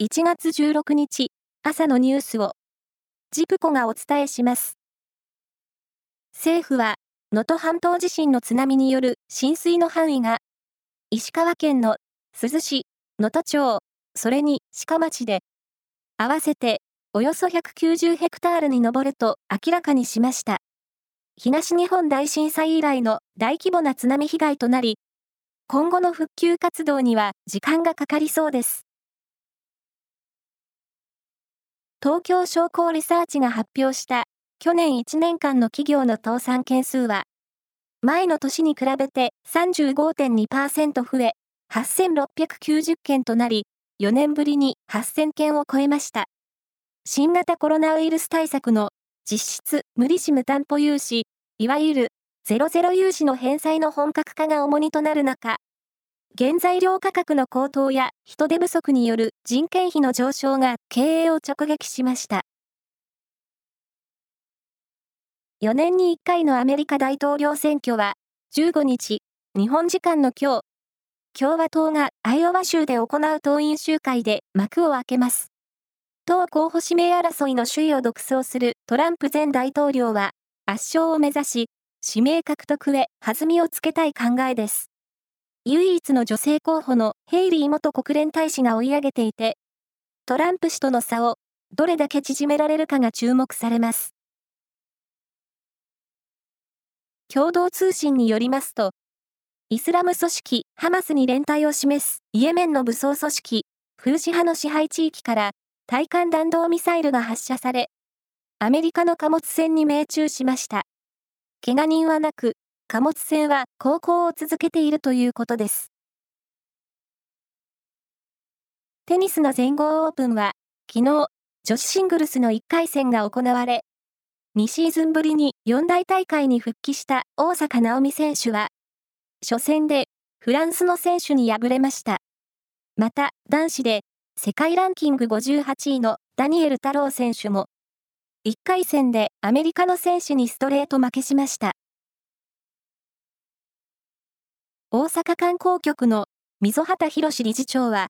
1月16日朝のニュースをジプコがお伝えします。政府は能登半島地震の津波による浸水の範囲が石川県の珠洲市、能登町、それに鹿町で合わせておよそ190ヘクタールに上ると明らかにしました。東日本大震災以来の大規模な津波被害となり、今後の復旧活動には時間がかかりそうです。東京商工リサーチが発表した去年1年間の企業の倒産件数は、前の年に比べて35.2%増え、8690件となり、4年ぶりに8000件を超えました。新型コロナウイルス対策の実質無利子無担保融資、いわゆるゼロゼロ融資の返済の本格化が重荷となる中、原材料価格の高騰や人手不足による人件費の上昇が経営を直撃しました。4年に1回のアメリカ大統領選挙は、15日、日本時間の今日、共和党がアイオワ州で行う党員集会で幕を開けます。党候補指名争いの首位を独走するトランプ前大統領は、圧勝を目指し、指名獲得へ弾みをつけたい考えです。唯一の女性候補のヘイリー元国連大使が追い上げていて、トランプ氏との差をどれだけ縮められるかが注目されます。共同通信によりますと、イスラム組織ハマスに連帯を示すイエメンの武装組織フーシ派の支配地域から対艦弾道ミサイルが発射され、アメリカの貨物船に命中しました。怪我人はなく、貨物船は航行を続けているということです。テニスの全豪オープンは、昨日、女子シングルスの1回戦が行われ、2シーズンぶりに四大大会に復帰した大坂なおみ選手は、初戦でフランスの選手に敗れました。また、男子で世界ランキング58位のダニエル太郎選手も、1回戦でアメリカの選手にストレート負けしました。大阪観光局の溝端博理事長は、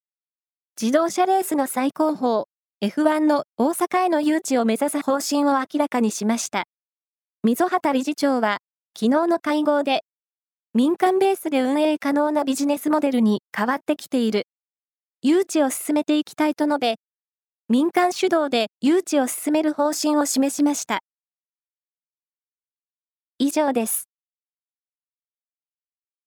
自動車レースの最高峰 F1 の大阪への誘致を目指す方針を明らかにしました。溝端理事長は、昨日の会合で、民間ベースで運営可能なビジネスモデルに変わってきている。誘致を進めていきたいと述べ、民間主導で誘致を進める方針を示しました。以上です。